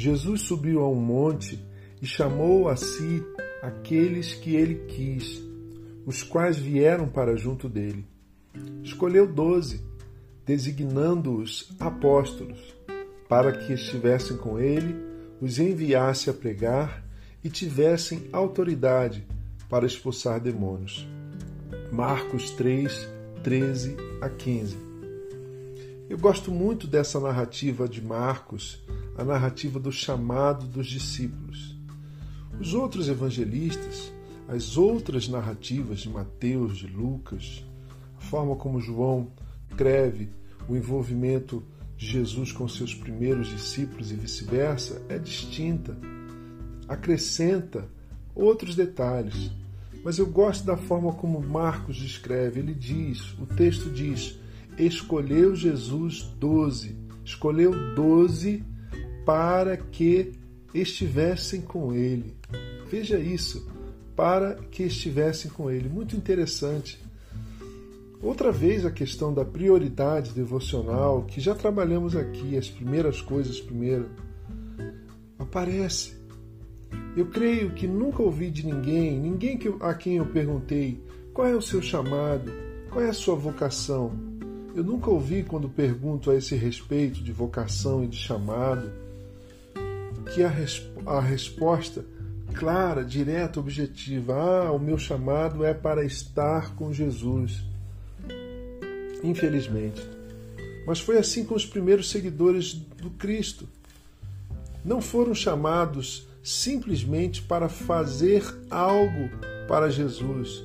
Jesus subiu a um monte e chamou a si aqueles que ele quis, os quais vieram para junto dele. Escolheu doze, designando-os apóstolos, para que estivessem com ele, os enviasse a pregar e tivessem autoridade para expulsar demônios. Marcos 3, 13 a 15. Eu gosto muito dessa narrativa de Marcos, a narrativa do chamado dos discípulos. Os outros evangelistas, as outras narrativas de Mateus, de Lucas, a forma como João escreve o envolvimento de Jesus com seus primeiros discípulos e vice-versa é distinta, acrescenta outros detalhes. Mas eu gosto da forma como Marcos descreve. Ele diz, o texto diz, escolheu Jesus doze, escolheu doze para que estivessem com ele. Veja isso, para que estivessem com ele. Muito interessante. Outra vez a questão da prioridade devocional, que já trabalhamos aqui, as primeiras coisas primeiro, aparece. Eu creio que nunca ouvi de ninguém, ninguém a quem eu perguntei qual é o seu chamado, qual é a sua vocação. Eu nunca ouvi quando pergunto a esse respeito de vocação e de chamado que a, resp a resposta clara, direta, objetiva, ah, o meu chamado é para estar com Jesus. Infelizmente. Mas foi assim com os primeiros seguidores do Cristo. Não foram chamados simplesmente para fazer algo para Jesus.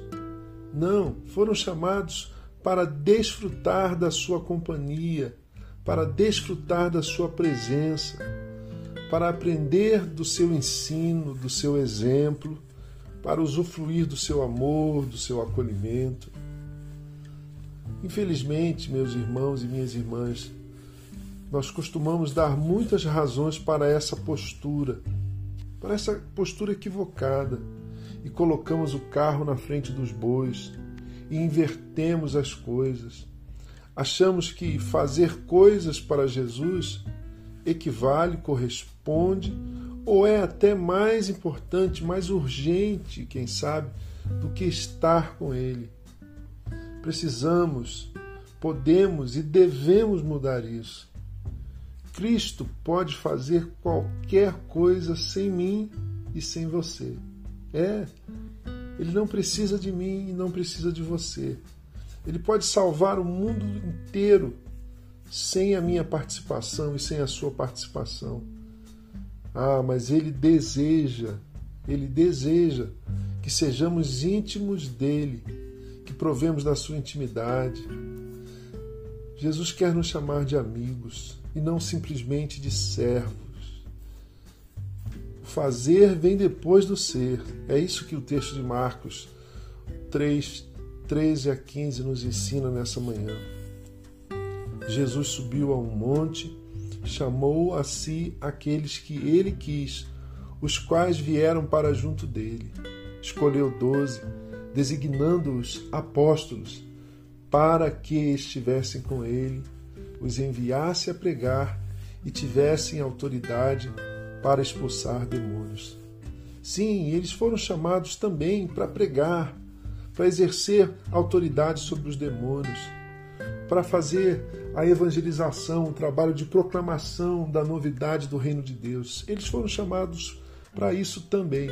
Não, foram chamados para desfrutar da sua companhia, para desfrutar da sua presença, para aprender do seu ensino, do seu exemplo, para usufruir do seu amor, do seu acolhimento. Infelizmente, meus irmãos e minhas irmãs, nós costumamos dar muitas razões para essa postura para essa postura equivocada e colocamos o carro na frente dos bois e invertemos as coisas. Achamos que fazer coisas para Jesus equivale, corresponde ou é até mais importante, mais urgente, quem sabe, do que estar com Ele. Precisamos, podemos e devemos mudar isso. Cristo pode fazer qualquer coisa sem mim e sem você. É, ele não precisa de mim e não precisa de você. Ele pode salvar o mundo inteiro sem a minha participação e sem a sua participação. Ah, mas ele deseja, ele deseja que sejamos íntimos dele, que provemos da sua intimidade. Jesus quer nos chamar de amigos e não simplesmente de servos. O fazer vem depois do ser. É isso que o texto de Marcos 3, 13 a 15 nos ensina nessa manhã. Jesus subiu a um monte, chamou a si aqueles que ele quis, os quais vieram para junto dele. Escolheu doze, designando-os apóstolos, para que estivessem com ele os enviasse a pregar e tivessem autoridade para expulsar demônios. Sim, eles foram chamados também para pregar, para exercer autoridade sobre os demônios, para fazer a evangelização, o trabalho de proclamação da novidade do reino de Deus. Eles foram chamados para isso também.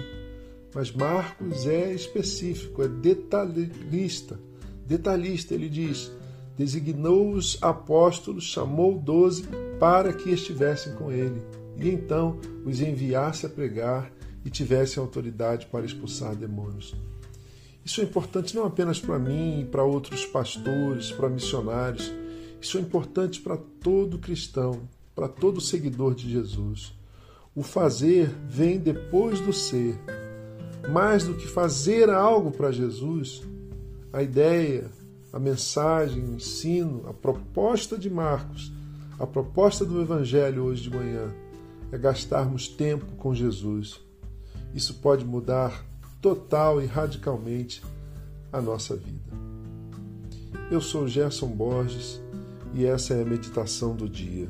Mas Marcos é específico, é detalhista. Detalhista, ele diz: designou os apóstolos, chamou doze para que estivessem com ele, e então os enviasse a pregar e tivessem autoridade para expulsar demônios. Isso é importante não apenas para mim, para outros pastores, para missionários, isso é importante para todo cristão, para todo seguidor de Jesus. O fazer vem depois do ser. Mais do que fazer algo para Jesus, a ideia, a mensagem, o ensino, a proposta de Marcos, a proposta do Evangelho hoje de manhã é gastarmos tempo com Jesus. Isso pode mudar total e radicalmente a nossa vida. Eu sou Gerson Borges e essa é a meditação do dia.